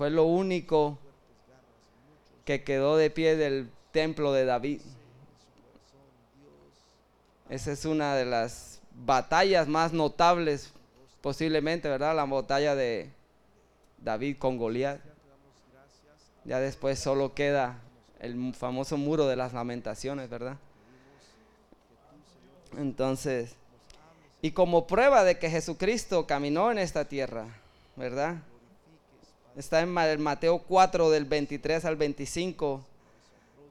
Fue lo único que quedó de pie del templo de David. Esa es una de las batallas más notables posiblemente, ¿verdad? La batalla de David con Goliat. Ya después solo queda el famoso muro de las lamentaciones, ¿verdad? Entonces, y como prueba de que Jesucristo caminó en esta tierra, ¿verdad? Está en Mateo 4 del 23 al 25.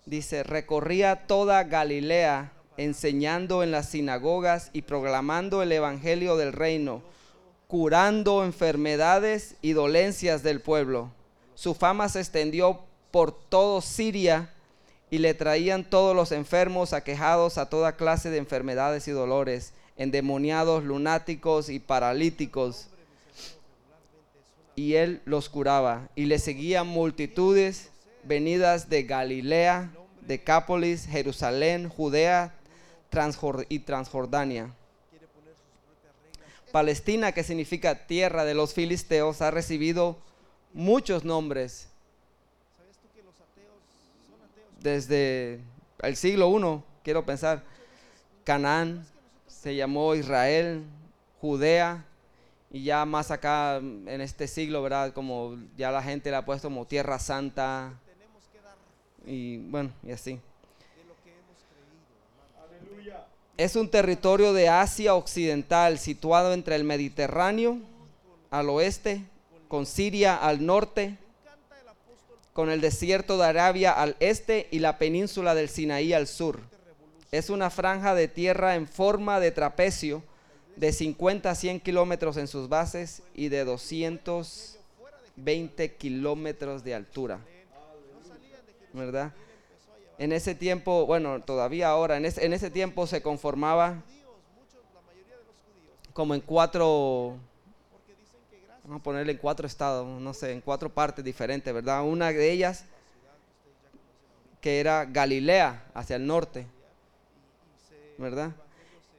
Dice, recorría toda Galilea enseñando en las sinagogas y proclamando el Evangelio del reino, curando enfermedades y dolencias del pueblo. Su fama se extendió por todo Siria y le traían todos los enfermos aquejados a toda clase de enfermedades y dolores, endemoniados, lunáticos y paralíticos. Y él los curaba. Y le seguían multitudes venidas de Galilea, Decápolis, Jerusalén, Judea y Transjordania. Palestina, que significa tierra de los filisteos, ha recibido muchos nombres desde el siglo I, quiero pensar, Canaán, se llamó Israel, Judea, y ya más acá en este siglo, ¿verdad? Como ya la gente le ha puesto como Tierra Santa, y bueno, y así. Es un territorio de Asia Occidental situado entre el Mediterráneo al oeste, con Siria al norte, con el desierto de Arabia al este y la península del Sinaí al sur. Es una franja de tierra en forma de trapecio de 50 a 100 kilómetros en sus bases y de 220 kilómetros de altura. ¿Verdad? En ese tiempo, bueno, todavía ahora, en ese, en ese tiempo se conformaba como en cuatro vamos a ponerle en cuatro estados, no sé, en cuatro partes diferentes, ¿verdad? Una de ellas que era Galilea, hacia el norte, ¿verdad?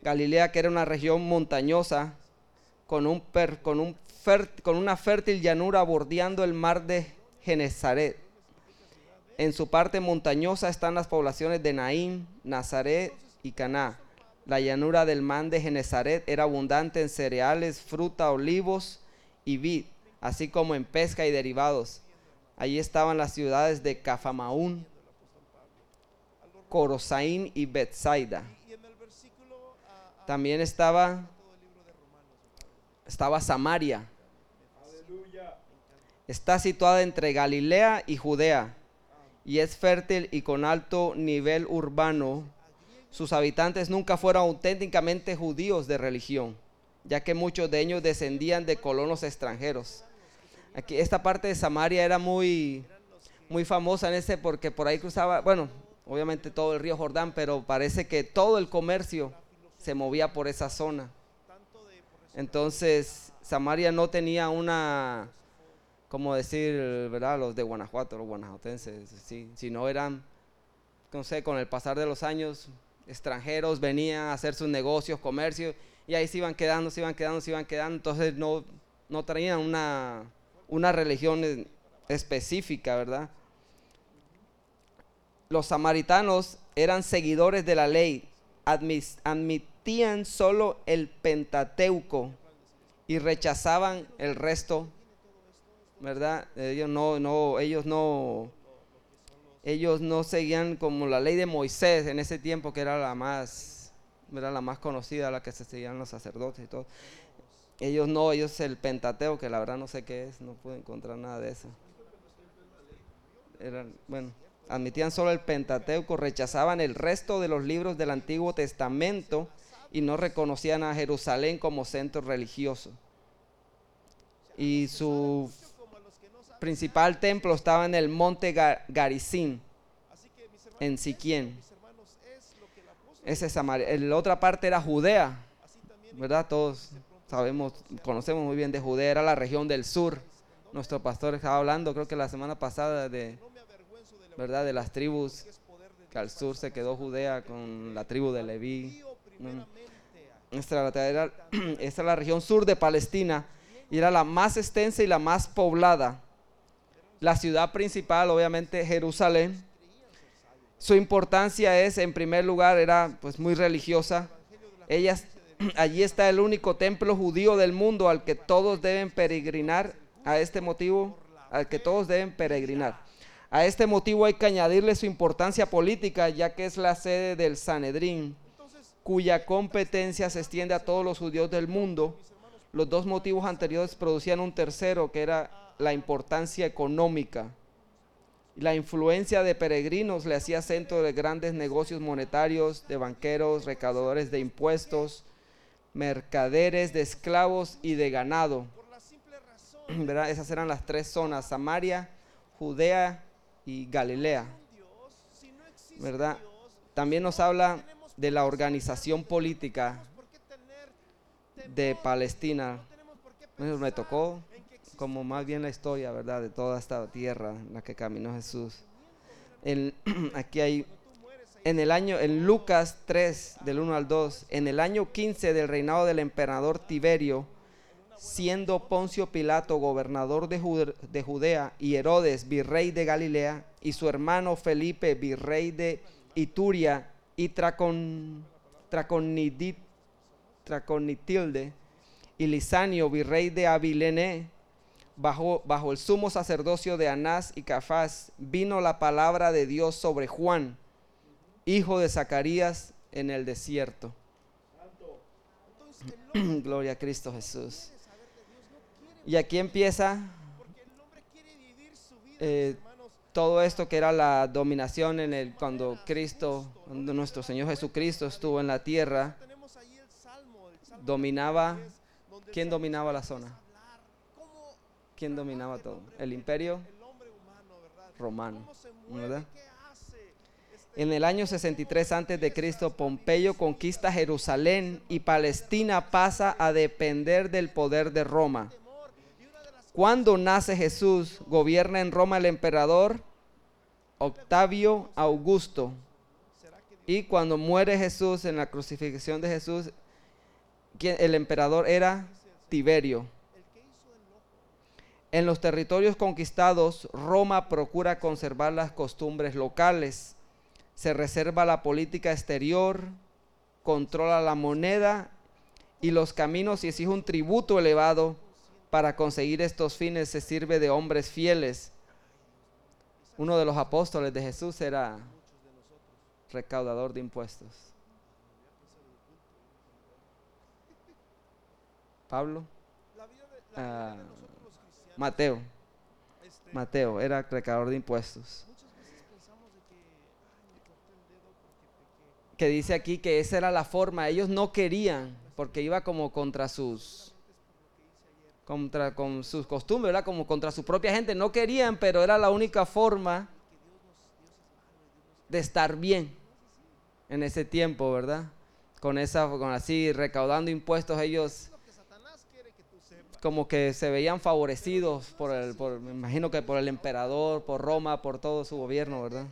Galilea que era una región montañosa con, un con, un con una fértil llanura bordeando el mar de Genezaret. En su parte montañosa están las poblaciones de Naín, Nazaret y Caná. La llanura del mar de Genezaret era abundante en cereales, fruta, olivos, y vid, así como en pesca y derivados. Allí estaban las ciudades de Cafamaún, Corosaín y Bethsaida. También estaba, estaba Samaria. Está situada entre Galilea y Judea y es fértil y con alto nivel urbano. Sus habitantes nunca fueron auténticamente judíos de religión ya que muchos de ellos descendían de colonos extranjeros. Aquí, esta parte de Samaria era muy, muy famosa en ese porque por ahí cruzaba, bueno, obviamente todo el río Jordán, pero parece que todo el comercio se movía por esa zona. Entonces, Samaria no tenía una, como decir, ¿verdad? Los de Guanajuato, los guanajuatenses, sí, sino eran, no sé, con el pasar de los años, extranjeros venían a hacer sus negocios, comercios, y ahí se iban quedando, se iban quedando, se iban quedando, entonces no, no traían una, una religión específica, ¿verdad? Los samaritanos eran seguidores de la ley, admitían solo el Pentateuco y rechazaban el resto, ¿verdad? Ellos no, no, ellos no, ellos no seguían como la ley de Moisés en ese tiempo que era la más era la más conocida, la que se seguían los sacerdotes y todo. Ellos no, ellos el Pentateo, que la verdad no sé qué es, no pude encontrar nada de eso. Bueno, admitían solo el Pentateuco, rechazaban el resto de los libros del Antiguo Testamento y no reconocían a Jerusalén como centro religioso. Y su principal templo estaba en el monte Garizim, en Siquien. Esa es Samaria. La otra parte era Judea, ¿verdad? Todos sabemos, conocemos muy bien de Judea, era la región del sur. Nuestro pastor estaba hablando, creo que la semana pasada, de, ¿verdad? De las tribus, que al sur se quedó Judea con la tribu de Leví. Esta era, la región sur de Palestina y era la más extensa y la más poblada. La ciudad principal, obviamente, Jerusalén. Su importancia es, en primer lugar, era pues muy religiosa. Ellas, allí está el único templo judío del mundo al que todos deben peregrinar. A este motivo, al que todos deben peregrinar. A este motivo hay que añadirle su importancia política, ya que es la sede del Sanedrín, cuya competencia se extiende a todos los judíos del mundo. Los dos motivos anteriores producían un tercero, que era la importancia económica. La influencia de peregrinos le hacía centro de grandes negocios monetarios, de banqueros, recaudadores de impuestos, mercaderes de esclavos y de ganado. Esas eran las tres zonas, Samaria, Judea y Galilea. ¿Verdad? También nos habla de la organización política de Palestina. Me tocó como más bien la historia, ¿verdad? De toda esta tierra en la que caminó Jesús. aquí hay, en el año, en Lucas 3, del 1 al 2, en el año 15 del reinado del emperador Tiberio, siendo Poncio Pilato gobernador de, de Judea y Herodes virrey de Galilea y su hermano Felipe virrey de Ituria y Tracon, Traconitilde y Lisanio virrey de Abilene bajo, bajo el sumo sacerdocio de Anás y Cafás vino la palabra de Dios sobre Juan hijo de Zacarías en el desierto Gloria a Cristo Jesús. Y aquí empieza eh, todo esto que era la dominación en el cuando Cristo, nuestro Señor Jesucristo estuvo en la tierra, dominaba. ¿Quién dominaba la zona? ¿Quién dominaba todo? El imperio romano, ¿verdad? En el año 63 antes de Cristo, Pompeyo conquista Jerusalén y Palestina pasa a depender del poder de Roma. Cuando nace Jesús, gobierna en Roma el emperador Octavio Augusto. Y cuando muere Jesús en la crucifixión de Jesús, el emperador era Tiberio. En los territorios conquistados, Roma procura conservar las costumbres locales, se reserva la política exterior, controla la moneda y los caminos y exige un tributo elevado para conseguir estos fines se sirve de hombres fieles. Uno de los apóstoles de Jesús era recaudador de impuestos. Pablo. Ah, Mateo. Mateo era recaudador de impuestos. Que dice aquí que esa era la forma. Ellos no querían porque iba como contra sus contra con sus costumbres, ¿verdad? Como contra su propia gente. No querían, pero era la única forma de estar bien en ese tiempo, ¿verdad? Con esa, con así recaudando impuestos, ellos como que se veían favorecidos por el, por, me imagino que por el emperador, por Roma, por todo su gobierno, ¿verdad?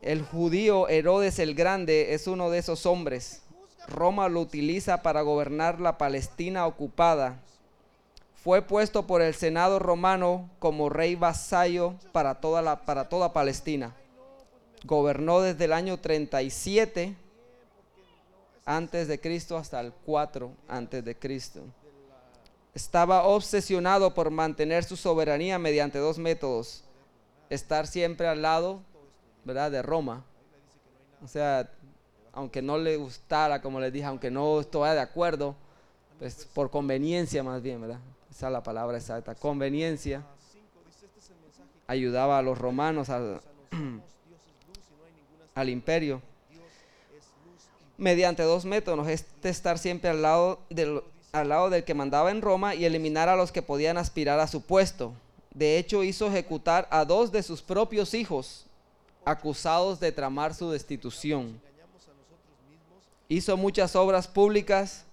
El judío Herodes el Grande es uno de esos hombres. Roma lo utiliza para gobernar la Palestina ocupada fue puesto por el Senado romano como rey vasallo para toda, la, para toda Palestina. Gobernó desde el año 37 antes de Cristo hasta el 4 antes de Cristo. Estaba obsesionado por mantener su soberanía mediante dos métodos. Estar siempre al lado, ¿verdad? De Roma. O sea, aunque no le gustara, como les dije, aunque no estuviera de acuerdo, pues por conveniencia más bien, ¿verdad? Esa es la palabra exacta, conveniencia, ayudaba a los romanos al, al imperio mediante dos métodos, es estar siempre al lado, del, al lado del que mandaba en Roma y eliminar a los que podían aspirar a su puesto. De hecho, hizo ejecutar a dos de sus propios hijos, acusados de tramar su destitución. Hizo muchas obras públicas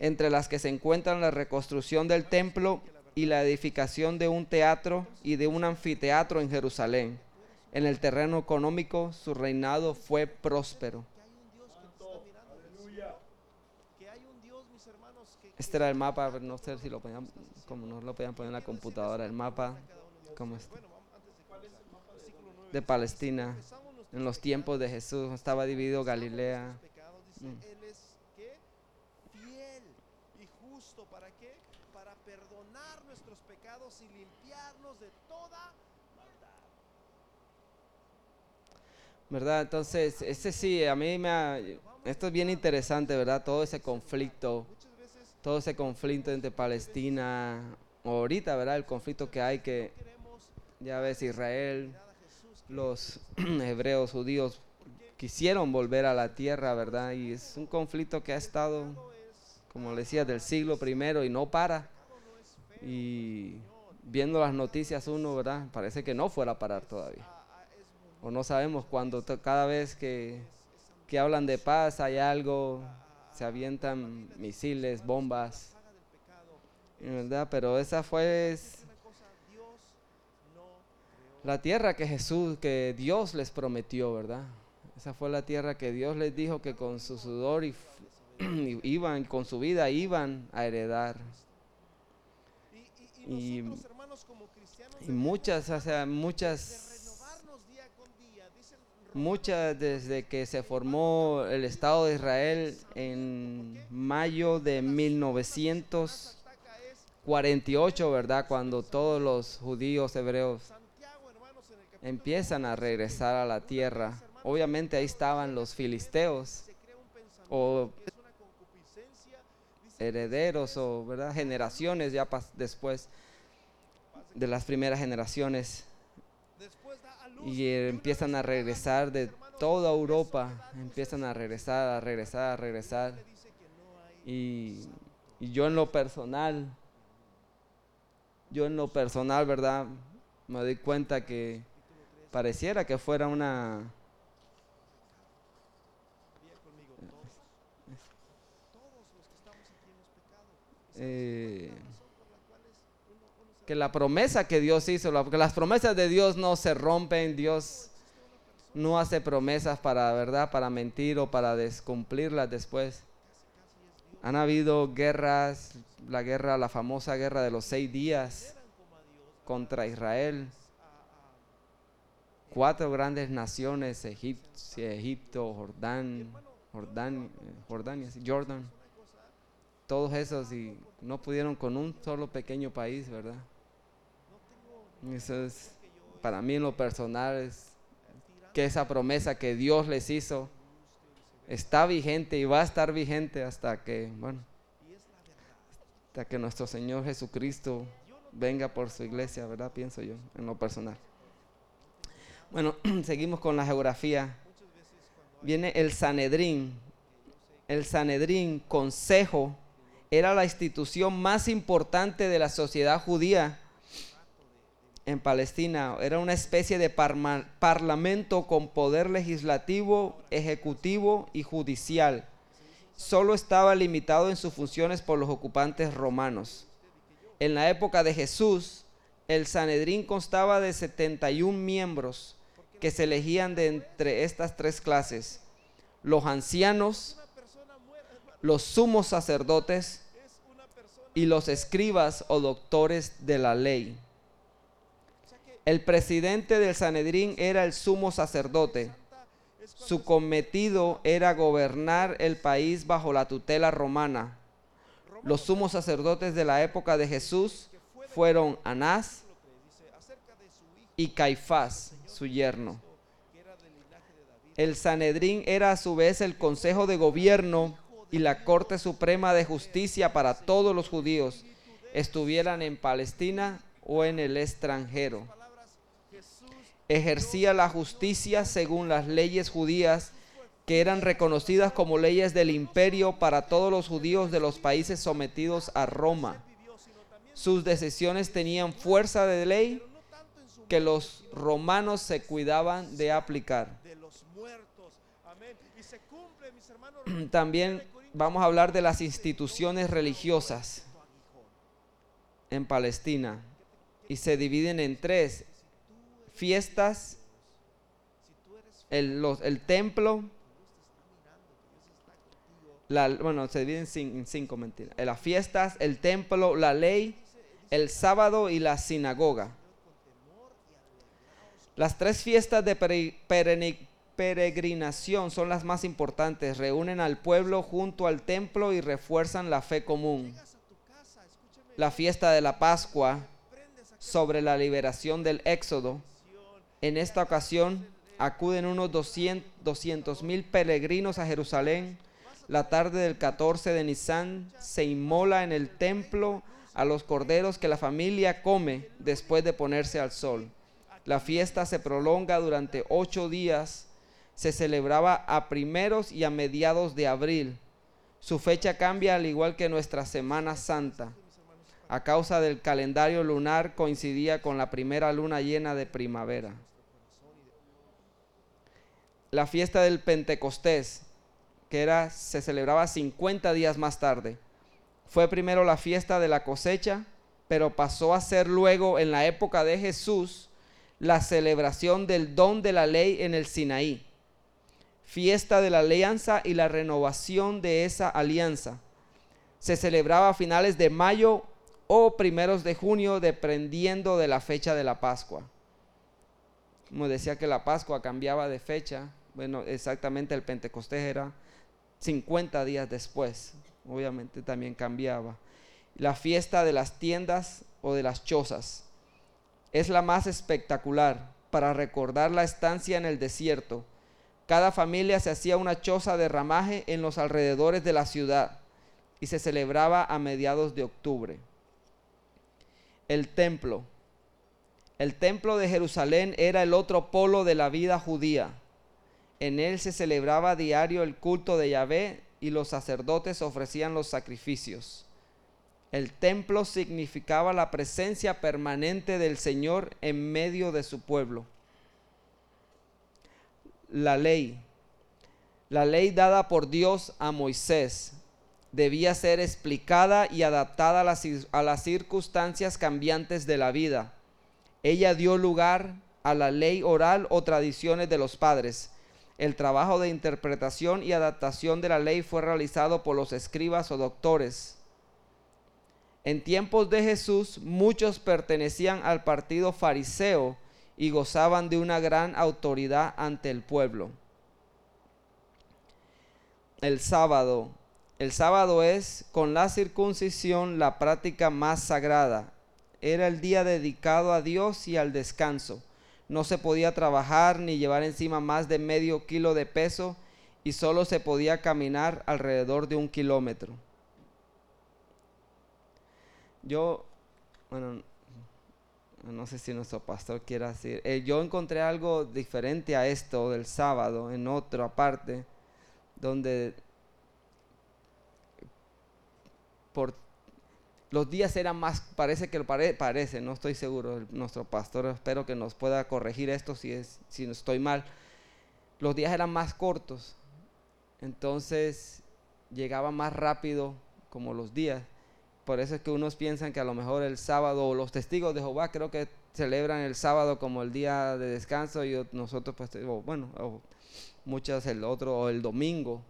entre las que se encuentran la reconstrucción del templo y la edificación de un teatro y de un anfiteatro en Jerusalén. En el terreno económico su reinado fue próspero. Este era el mapa, no sé si lo podían, como no lo podían poner en la computadora, el mapa ¿Cómo está? De Palestina. En los tiempos de Jesús estaba dividido Galilea. Mm. Él es ¿qué? fiel y justo para qué? Para perdonar nuestros pecados y limpiarnos de toda maldad. ¿Verdad? Entonces, ese sí, a mí me ha, esto es bien interesante, ¿verdad? Todo ese conflicto, todo ese conflicto entre Palestina, ahorita, ¿verdad? El conflicto que hay que, ya ves, Israel, los hebreos, judíos, quisieron volver a la tierra, ¿verdad? Y es un conflicto que ha estado, como decía, del siglo primero y no para. Viendo las noticias uno, ¿verdad? Parece que no fuera a parar todavía. O no sabemos cuando cada vez que, que hablan de paz hay algo, se avientan misiles, bombas. ¿verdad? Pero esa fue es, la tierra que Jesús, que Dios les prometió, ¿verdad? Esa fue la tierra que Dios les dijo que con su sudor y iban, con su vida iban a heredar. Y, y- muchas, o sea, muchas, muchas desde que se formó el Estado de Israel en mayo de 1948, ataca es ¿verdad? Cuando todos los judíos hebreos empiezan a regresar a la tierra. Obviamente ahí estaban los filisteos o herederos o ¿verdad? generaciones ya después de las primeras generaciones. Y empiezan a regresar de toda Europa, empiezan a regresar, a regresar, a regresar. Y, y yo en lo personal, yo en lo personal, ¿verdad? Me doy cuenta que pareciera que fuera una, que la promesa que Dios hizo, las promesas de Dios no se rompen, Dios no hace promesas para, ¿verdad? Para mentir o para descumplirlas después. Han habido guerras, la guerra, la famosa guerra de los seis días contra Israel. Cuatro grandes naciones, Egip- Egipto, Jordán, Jordán, Jordania, Jordan, todos esos y no pudieron con un solo pequeño país, ¿verdad? Para mí en lo personal, es que esa promesa que Dios les hizo está vigente y va a estar vigente hasta que, bueno, hasta que nuestro Señor Jesucristo venga por su iglesia, ¿verdad? Pienso yo, en lo personal. Bueno, seguimos con la geografía. Viene el Sanedrín. El Sanedrín, consejo, era la institución más importante de la sociedad judía en Palestina. Era una especie de parlamento con poder legislativo, ejecutivo y judicial. Solo estaba limitado en sus funciones por los ocupantes romanos. En la época de Jesús, el Sanedrín constaba de 71 miembros que se elegían de entre estas tres clases. Los ancianos, los sumos sacerdotes y los escribas o doctores de la ley. El presidente del Sanedrín era el sumo sacerdote. Su cometido era gobernar el país bajo la tutela romana. Los sumos sacerdotes de la época de Jesús fueron Anás y Caifás, su yerno. El Sanedrín era a su vez el consejo de gobierno y la Corte Suprema de Justicia para todos los judíos, estuvieran en Palestina o en el extranjero. Ejercía la justicia según las leyes judías que eran reconocidas como leyes del imperio para todos los judíos de los países sometidos a Roma. Sus decisiones tenían fuerza de ley que los romanos se cuidaban de aplicar. También vamos a hablar de las instituciones religiosas en Palestina y se dividen en tres fiestas, el, los- el templo, la- bueno, se dividen en cin- en cinco mentiras, las fiestas, el templo, la ley, el sábado y la sinagoga. Las tres fiestas de peregrinación son las más importantes. Reúnen al pueblo junto al templo y refuerzan la fe común. La fiesta de la Pascua sobre la liberación del Éxodo. En esta ocasión acuden unos 200 mil peregrinos a Jerusalén. La tarde del 14 de Nisan se inmola en el templo a los corderos que la familia come después de ponerse al sol. La fiesta se prolonga durante ocho días. Se celebraba a primeros y a mediados de abril. Su fecha cambia al igual que nuestra Semana Santa. A causa del calendario lunar coincidía con la primera luna llena de primavera. La fiesta del Pentecostés, que era, se celebraba 50 días más tarde. Fue primero la fiesta de la cosecha, pero pasó a ser luego, en la época de Jesús, la celebración del don de la ley en el Sinaí. Fiesta de la alianza y la renovación de esa alianza. Se celebraba a finales de mayo o primeros de junio, dependiendo de la fecha de la Pascua. Como decía que la Pascua cambiaba de fecha, bueno, exactamente el Pentecostés era 50 días después, obviamente también cambiaba. La fiesta de las tiendas o de las chozas es la más espectacular para recordar la estancia en el desierto. Cada familia se hacía una choza de ramaje en los alrededores de la ciudad y se celebraba a mediados de octubre. El templo. El templo de Jerusalén era el otro polo de la vida judía. En él se celebraba diario el culto de Yahvé y los sacerdotes ofrecían los sacrificios. El templo significaba la presencia permanente del Señor en medio de su pueblo. La ley. La ley dada por Dios a Moisés debía ser explicada y adaptada a las, a las circunstancias cambiantes de la vida. Ella dio lugar a la ley oral o tradiciones de los padres. El trabajo de interpretación y adaptación de la ley fue realizado por los escribas o doctores. En tiempos de Jesús, muchos pertenecían al partido fariseo y gozaban de una gran autoridad ante el pueblo. El sábado. El sábado es, con la circuncisión, la práctica más sagrada. Era el día dedicado a Dios y al descanso. No se podía trabajar ni llevar encima más de medio kilo de peso y solo se podía caminar alrededor de un kilómetro. Yo, bueno, no sé si nuestro pastor quiera decir, eh, yo encontré algo diferente a esto del sábado en otra parte, donde por los días eran más, parece que pare- parece, no estoy seguro, nuestro pastor espero que nos pueda corregir esto si, estoy mal. Los días eran más cortos, entonces llegaba más rápido como los días. Por eso es que unos piensan que a lo mejor el sábado, o los testigos de Jehová creo que celebran el sábado como el día de descanso y ot- nosotros pues, o bueno, o muchos el otro, o el domingo.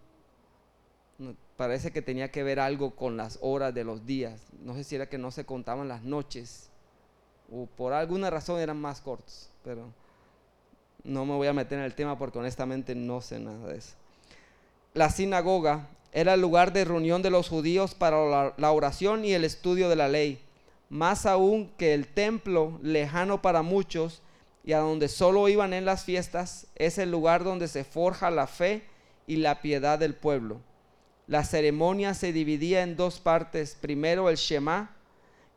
Parece que tenía que ver algo con las horas de los días. No sé si era que no se contaban las noches. O por alguna razón eran más cortos. Pero no me voy a meter en el tema porque honestamente no sé nada de eso. La sinagoga era el lugar de reunión de los judíos para la oración y el estudio de la ley. Más aún que el templo, lejano para muchos, y a donde solo iban en las fiestas, es el lugar donde se forja la fe y la piedad del pueblo. La ceremonia se dividía en dos partes. Primero el Shema,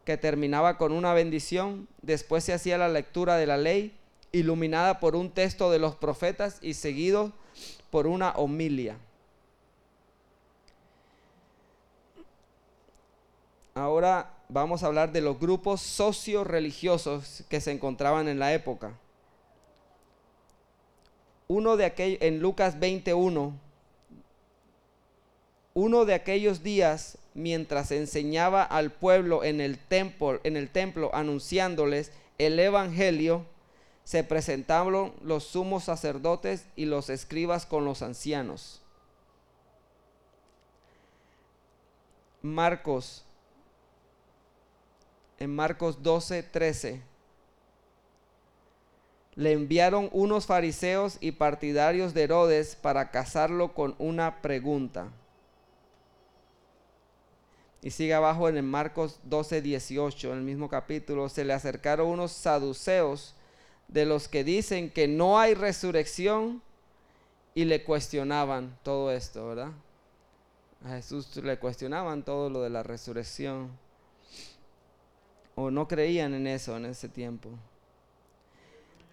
que terminaba con una bendición. Después se hacía la lectura de la ley, iluminada por un texto de los profetas y seguido por una homilia. Ahora vamos a hablar de los grupos socio-religiosos que se encontraban en la época. Uno de aquellos, en Lucas 21, uno de aquellos días, mientras enseñaba al pueblo en el templo, anunciándoles el evangelio, se presentaron los sumos sacerdotes y los escribas con los ancianos. Marcos, en Marcos 12, 13. le enviaron unos fariseos y partidarios de Herodes para casarlo con una pregunta. Y sigue abajo en el Marcos 12, 18, en el mismo capítulo, se le acercaron unos saduceos de los que dicen que no hay resurrección y le cuestionaban todo esto, ¿verdad? A Jesús le cuestionaban todo lo de la resurrección. O no creían en eso en ese tiempo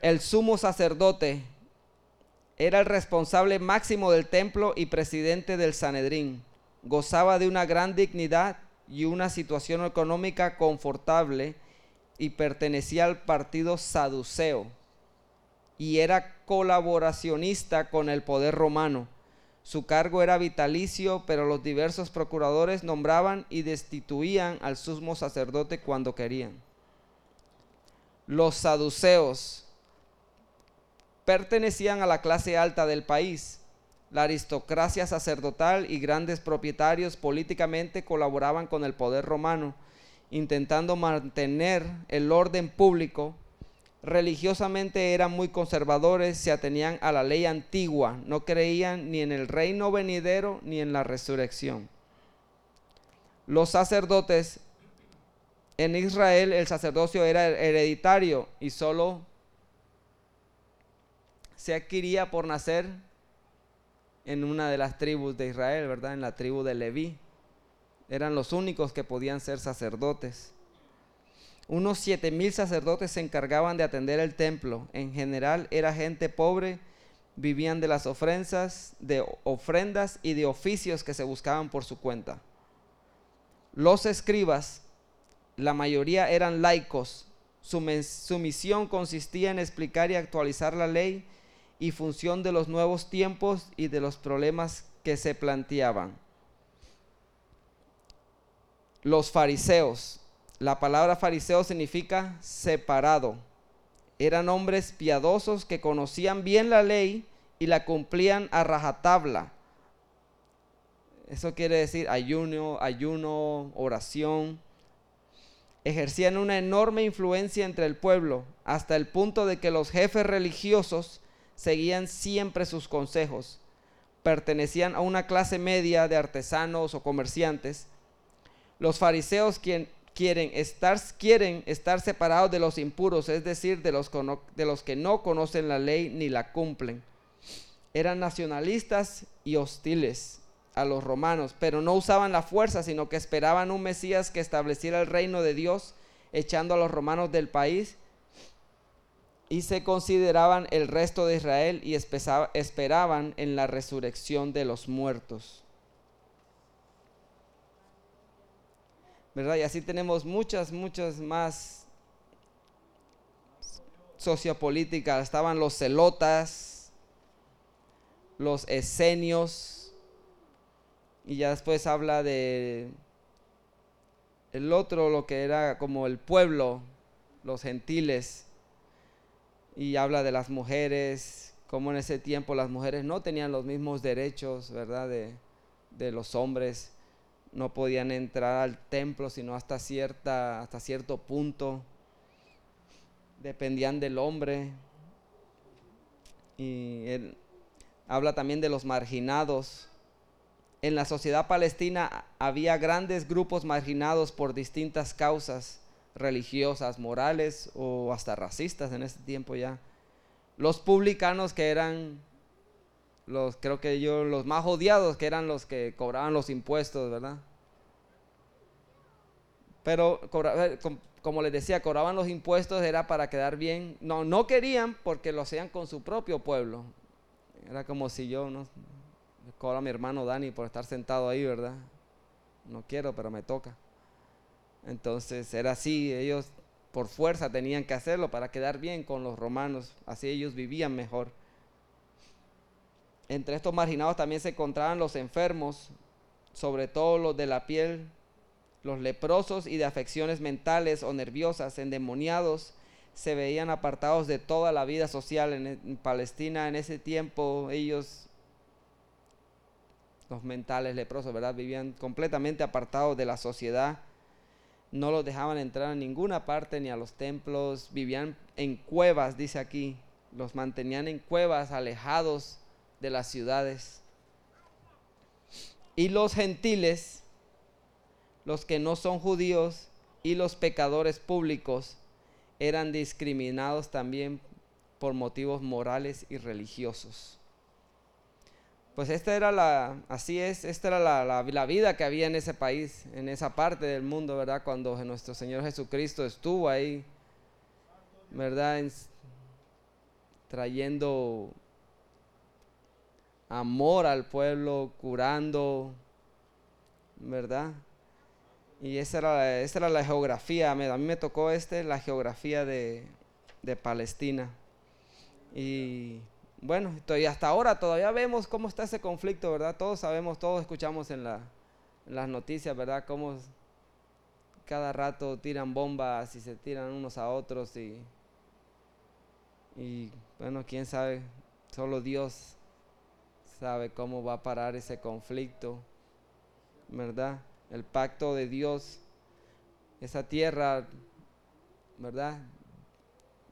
el sumo sacerdote era el responsable máximo del templo y presidente del Sanedrín. Gozaba de una gran dignidad y una situación económica confortable y pertenecía al partido saduceo y era colaboracionista con el poder romano. Su cargo era vitalicio, pero los diversos procuradores nombraban y destituían al sumo sacerdote cuando querían. Los saduceos pertenecían a la clase alta del país. La aristocracia sacerdotal y grandes propietarios políticamente colaboraban con el poder romano, intentando mantener el orden público. Religiosamente eran muy conservadores, se atenían a la ley antigua, no creían ni en el reino venidero ni en la resurrección. Los sacerdotes en Israel el sacerdocio era hereditario y solo se adquiría por nacer en una de las tribus de Israel, ¿verdad? En la tribu de Leví. Eran los únicos que podían ser sacerdotes. Unos siete mil sacerdotes se encargaban de atender el templo. En general era gente pobre, vivían de las ofrendas, de ofrendas y de oficios que se buscaban por su cuenta. Los escribas, la mayoría eran laicos. Su, su misión consistía en explicar y actualizar la ley y función de los nuevos tiempos y de los problemas que se planteaban. Los fariseos. La palabra fariseo significa separado. Eran hombres piadosos que conocían bien la ley y la cumplían a rajatabla. Eso quiere decir ayuno, ayuno, oración. Ejercían una enorme influencia entre el pueblo, hasta el punto de que los jefes religiosos seguían siempre sus consejos. Pertenecían a una clase media de artesanos o comerciantes. Los fariseos quien, quieren, estar, quieren estar separados de los impuros, es decir, de los, de los que no conocen la ley ni la cumplen. Eran nacionalistas y hostiles a los romanos, pero no usaban la fuerza, sino que esperaban un Mesías que estableciera el reino de Dios, echando a los romanos del país y se consideraban el resto de Israel y esperaban en la resurrección de los muertos. ¿Verdad? Y así tenemos muchas, muchas más sociopolíticas. Estaban los celotas, los esenios, y ya después habla de el otro, lo que era como el pueblo, los gentiles y habla de las mujeres, como en ese tiempo las mujeres no tenían los mismos derechos, ¿verdad? De, de los hombres, no podían entrar al templo sino hasta, cierta, hasta cierto punto, dependían del hombre. Y él habla también de los marginados. En la sociedad palestina había grandes grupos marginados por distintas causas religiosas, morales o hasta racistas en ese tiempo ya. Los publicanos que eran los, creo que yo, los más odiados, que eran los que cobraban los impuestos, ¿verdad? Pero, eh, como les decía, cobraban los impuestos era para quedar bien. No, no querían porque lo hacían con su propio pueblo. Era como si yo, ¿no? Cobro a mi hermano Dani por estar sentado ahí, ¿verdad? No quiero, pero me toca. Entonces era así, ellos por fuerza tenían que hacerlo para quedar bien con los romanos, así ellos vivían mejor. Entre estos marginados también se encontraban los enfermos, sobre todo los de la piel, los leprosos y de afecciones mentales o nerviosas, endemoniados, se veían apartados de toda la vida social en, Palestina en ese tiempo. Ellos, los mentales leprosos, ¿verdad? Vivían completamente apartados de la sociedad no los dejaban entrar a ninguna parte ni a los templos, vivían en cuevas, dice aquí, Los mantenían en cuevas, alejados de las ciudades. Y los gentiles, los que no son judíos y los pecadores públicos, eran discriminados también por motivos morales y religiosos. Pues esta era la, así es, esta era la, la, vida que había en ese país, en esa parte del mundo, ¿verdad? Cuando nuestro Señor Jesucristo estuvo ahí, ¿verdad? trayendo amor al pueblo, curando, ¿verdad? Y esa era, esa era la geografía, a mí me tocó este, la geografía de, de Palestina. Y bueno, y hasta ahora todavía vemos cómo está ese conflicto, ¿verdad? Todos sabemos, todos escuchamos en, la, las noticias, ¿verdad? Cómo cada rato tiran bombas y se tiran unos a otros y, y bueno, quién sabe, solo Dios sabe cómo va a parar ese conflicto, ¿verdad? El pacto de Dios, esa tierra, ¿verdad?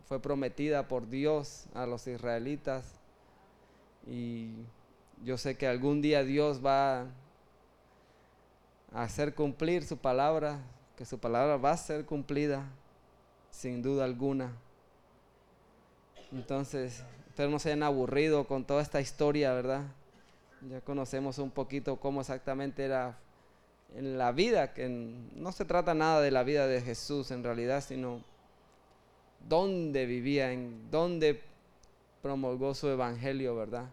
Fue prometida por Dios a los israelitas y yo sé que algún día Dios va a hacer cumplir su palabra, que su palabra va a ser cumplida, sin duda alguna. Entonces, ustedes no se hayan aburrido con toda esta historia, ¿verdad? Ya conocemos un poquito cómo exactamente era en la vida, que no se trata nada de la vida de Jesús en realidad, sino dónde vivía, en dónde promulgó su evangelio, ¿verdad?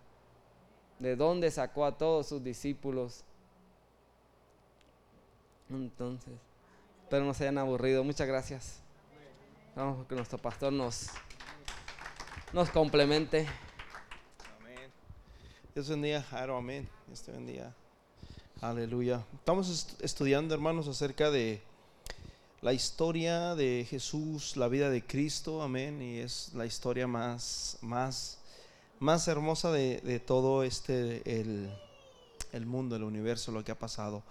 de dónde sacó a todos sus discípulos. Entonces, espero no se hayan aburrido. Muchas gracias. Vamos que nuestro pastor nos, nos complemente. Amén. Dios bendiga, Jairo. Amén. Dios te bendiga. Aleluya. Estamos estudiando, hermanos, acerca de la historia de Jesús, la vida de Cristo. Amén. Y es la historia más, más más hermosa de, todo este, el, mundo, el universo, lo que ha pasado.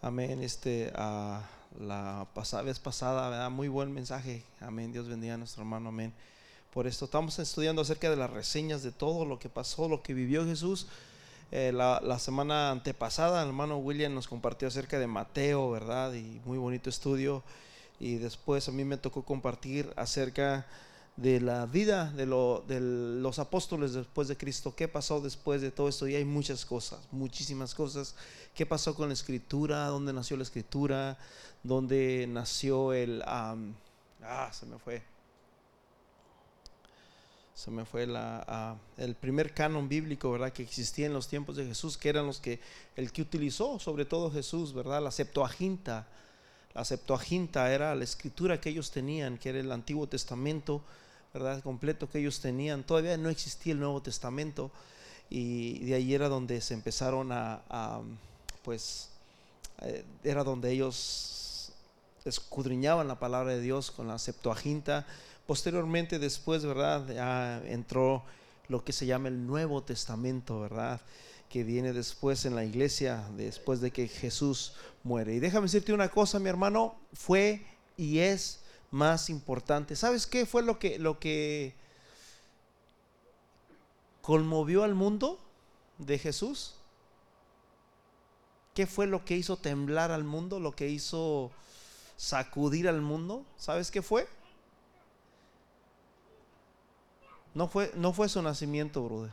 Amén. Este, la pasada, vez pasada, muy buen mensaje. Amén. Dios bendiga a nuestro hermano. Amén. Por esto estamos estudiando acerca de las reseñas de todo lo que pasó, lo que vivió Jesús. Eh, la, la, semana antepasada, el hermano William nos compartió acerca de Mateo, ¿verdad? Y muy bonito estudio. Y después a mí me tocó compartir acerca de la vida de, los apóstoles después de Cristo, qué pasó después de todo esto. Y hay muchas cosas, muchísimas cosas. ¿Qué pasó con la escritura? ¿Dónde nació la escritura? ¿Dónde nació el... ah, se me fue. Se me fue la, el primer canon bíblico, ¿verdad? Que existía en los tiempos de Jesús, que eran los que, el que utilizó sobre todo Jesús, ¿verdad? La Septuaginta. La Septuaginta era la escritura que ellos tenían, que era el Antiguo Testamento ¿verdad? completo que ellos tenían. Todavía no existía el Nuevo Testamento y de ahí era donde se empezaron a, pues, eh, era donde ellos escudriñaban la palabra de Dios con la Septuaginta. Posteriormente, después, ¿verdad? Ya entró lo que se llama el Nuevo Testamento, ¿verdad? Que viene después en la iglesia, después de que Jesús muere. Y déjame decirte una cosa, mi hermano, fue y es más importante. ¿Sabes qué fue lo que, lo que conmovió al mundo de Jesús? ¿Qué fue lo que hizo temblar al mundo? Lo que hizo sacudir al mundo? ¿Sabes qué fue? No fue, no fue su nacimiento, brother.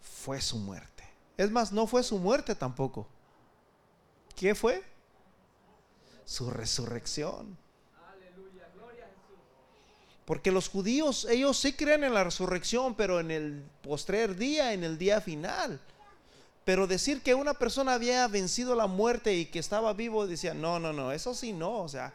Fue su muerte. Es más, no fue su muerte tampoco. ¿Qué fue? Su resurrección. Porque los judíos, ellos sí creen en la resurrección, pero en el postrer día, en el día final. Pero decir que una persona había vencido la muerte y que estaba vivo, decían, no, no, no, eso sí no, o sea,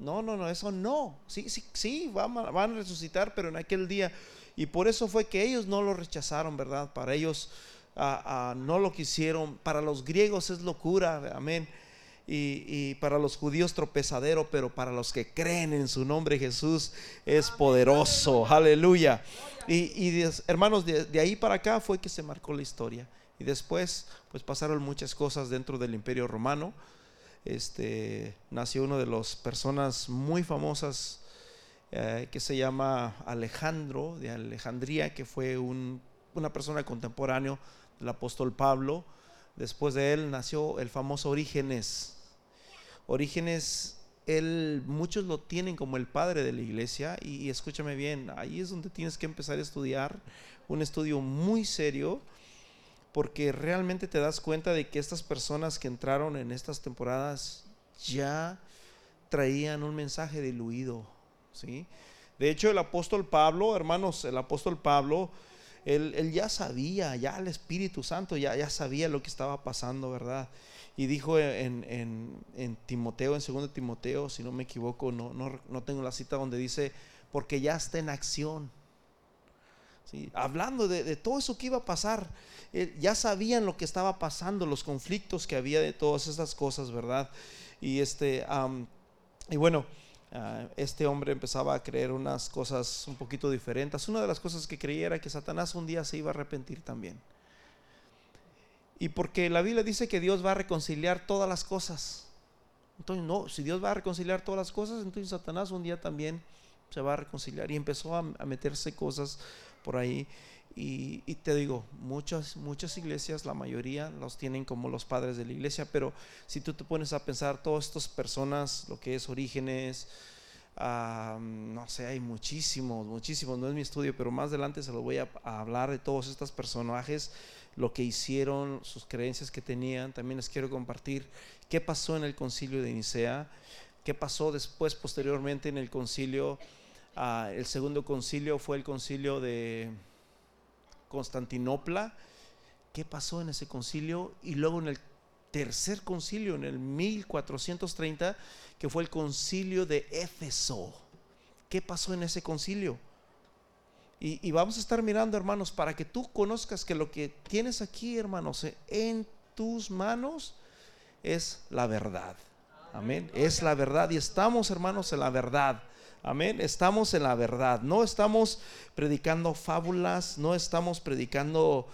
no, no, no, eso no. Sí, sí, sí, van, van a resucitar, pero en aquel día. Y por eso fue que ellos no lo rechazaron, ¿verdad? Para ellos no lo quisieron. Para los griegos es locura, amén y, para los judíos tropezadero, pero para los que creen en su nombre Jesús es poderoso. Aleluya. Y, hermanos, de, ahí para acá fue que se marcó la historia. Y después, pues pasaron muchas cosas dentro del imperio romano. Este, nació una de las personas muy famosas eh, que se llama Alejandro de Alejandría, que fue una persona contemporánea del apóstol Pablo. Después de él nació el famoso Orígenes. Orígenes, él, muchos lo tienen como el padre de la iglesia y, y escúchame bien, ahí es donde tienes que empezar a estudiar, un estudio muy serio, porque realmente te das cuenta de que estas personas que entraron en estas temporadas ya traían un mensaje diluido, ¿sí? De hecho, el apóstol Pablo, hermanos, el apóstol Pablo, él, ya sabía, ya el Espíritu Santo ya, ya sabía lo que estaba pasando, ¿verdad? Y dijo en, en, Timoteo, en 2 Timoteo, si no me equivoco, no, no, tengo la cita donde dice, porque ya está en acción. ¿Sí? Hablando de, todo eso que iba a pasar, ya sabían lo que estaba pasando, los conflictos que había de todas esas cosas, ¿verdad? Y este, y bueno, ah, este hombre empezaba a creer unas cosas un poquito diferentes. Una de las cosas que creía era que Satanás un día se iba a arrepentir también. Y porque la Biblia dice que Dios va a reconciliar todas las cosas. Entonces, no, si Dios va a reconciliar todas las cosas, entonces Satanás un día también se va a reconciliar. Y empezó a meterse cosas por ahí. Y, te digo, muchas, muchas iglesias, la mayoría los tienen como los padres de la iglesia, pero si tú te pones a pensar, todas estas personas, lo que es orígenes, no sé, hay muchísimos, muchísimos, no es mi estudio, pero más adelante se lo voy a, hablar de todos estos personajes, lo que hicieron, sus creencias que tenían. También les quiero compartir qué pasó en el concilio de Nicea, qué pasó después, posteriormente en el concilio. Ah, el segundo concilio fue el concilio de Constantinopla. ¿Qué pasó en ese concilio? Y luego en el tercer concilio, en el 1430, que fue el concilio de Éfeso. ¿Qué pasó en ese concilio? Y, vamos a estar mirando, hermanos, para que tú conozcas que lo que tienes aquí, hermanos, en tus manos es la verdad. Amén. Es la verdad. Y estamos, hermanos, en la verdad. Amén. Estamos en la verdad. No estamos predicando fábulas, no estamos predicando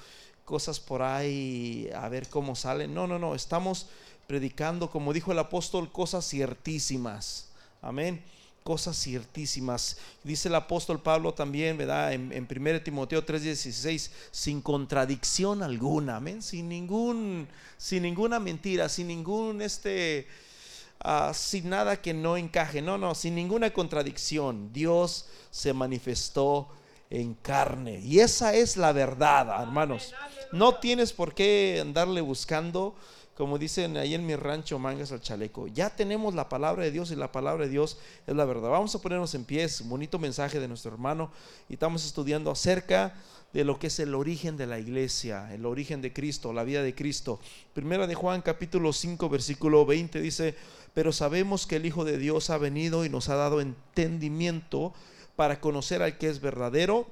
cosas por ahí a ver cómo salen. No, no, no. Estamos predicando, como dijo el apóstol, cosas ciertísimas. Amén. Cosas ciertísimas. Dice el apóstol Pablo también, ¿verdad? En, en 1 Timoteo 3:16, sin contradicción alguna. Amén. Sin ningún, sin ninguna mentira, sin ningún este Ah, sin nada que no encaje, no, no, sin ninguna contradicción. Dios se manifestó en carne. Y esa es la verdad, hermanos. No tienes por qué andarle buscando, como dicen ahí en mi rancho, mangas al chaleco. Ya tenemos la palabra de Dios y la palabra de Dios es la verdad. Vamos a ponernos en pie, bonito mensaje de nuestro hermano y estamos estudiando acerca de lo que es el origen de la iglesia, el origen de Cristo, la vida de Cristo. Primera de Juan capítulo 5 versículo 20 dice, pero sabemos que el Hijo de Dios ha venido y nos ha dado entendimiento para conocer al que es verdadero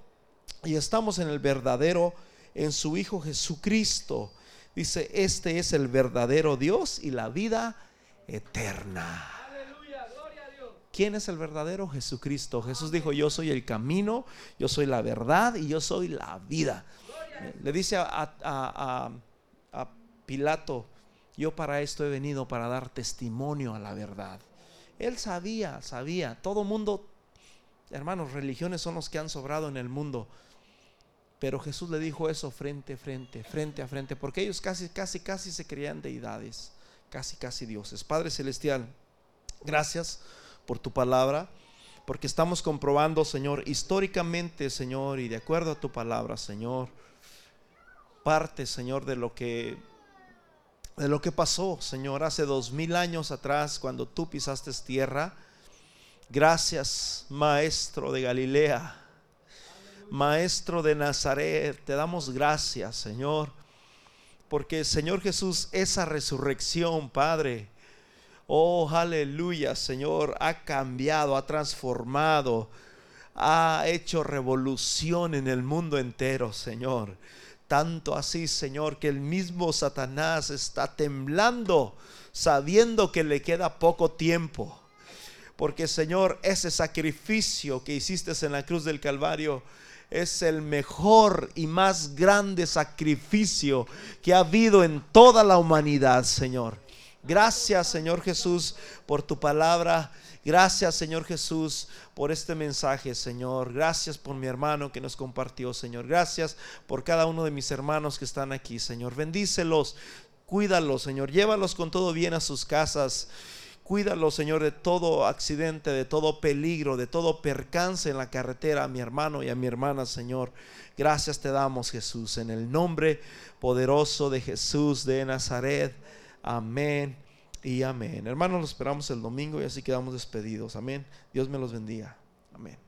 y estamos en el verdadero, en su Hijo Jesucristo. Dice, este es el verdadero Dios y la vida eterna. ¿Quién es el verdadero? Jesucristo. Jesús dijo, yo soy el camino, yo soy la verdad y yo soy la vida. Le dice a, a Pilato, yo para esto he venido, para dar testimonio a la verdad. Él sabía, sabía. Todo mundo, hermanos, religiones son los que han sobrado en el mundo. Pero Jesús le dijo eso frente a frente, frente a frente, porque ellos casi, casi, casi se creían deidades, casi, casi dioses. Padre Celestial, gracias por tu palabra, porque estamos comprobando, Señor, históricamente, Señor, y de acuerdo a tu palabra, Señor, parte, Señor, de lo que de lo que pasó, Señor, hace dos mil años atrás cuando tú pisaste tierra. Gracias, Maestro de Galilea, Maestro de Nazaret, te damos gracias, Señor, porque Señor Jesús, esa resurrección, Padre, oh, aleluya, Señor, ha cambiado, ha transformado, ha hecho revolución en el mundo entero, Señor. Tanto así, Señor, que el mismo Satanás está temblando sabiendo que le queda poco tiempo. Porque, Señor, ese sacrificio que hiciste en la cruz del Calvario es el mejor y más grande sacrificio que ha habido en toda la humanidad, Señor. Gracias, Señor Jesús, por tu palabra. Gracias, Señor Jesús, por este mensaje, Señor. Gracias por mi hermano que nos compartió, Señor. Gracias por cada uno de mis hermanos que están aquí, Señor. Bendícelos, cuídalos, Señor. Llévalos con todo bien a sus casas. Cuídalos, Señor, de todo accidente, de todo peligro, de todo percance en la carretera a mi hermano y a mi hermana, Señor. Gracias te damos, Jesús, en el nombre poderoso de Jesús de Nazaret. Amén y amén. Hermanos, nos esperamos el domingo y así quedamos despedidos. Amén. Dios me los bendiga. Amén.